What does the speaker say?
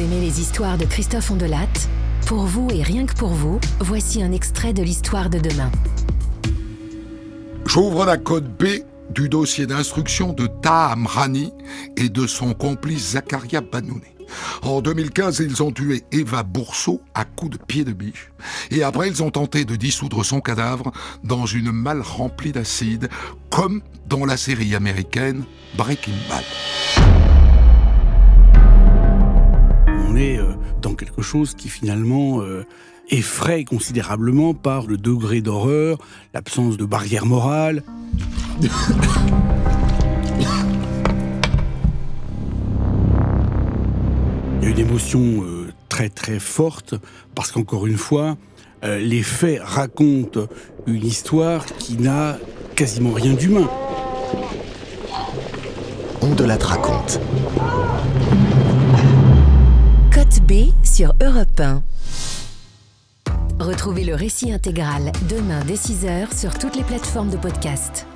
Aimez les histoires de Christophe Ondelat Pour vous et rien que pour vous, voici un extrait de l'histoire de demain. J'ouvre la code B du dossier d'instruction de Taha Amrani et de son complice Zakaria Banouné. En 2015, ils ont tué Eva Bourseau à coups de pied de biche. Et après, ils ont tenté de dissoudre son cadavre dans une malle remplie d'acide, comme dans la série américaine Breaking Bad. Dans quelque chose qui finalement euh, effraie considérablement par le degré d'horreur, l'absence de barrière morale. Il y a une émotion euh, très très forte parce qu'encore une fois, euh, les faits racontent une histoire qui n'a quasiment rien d'humain. On de la raconte. B sur Europe 1. Retrouvez le récit intégral demain dès 6h sur toutes les plateformes de podcast.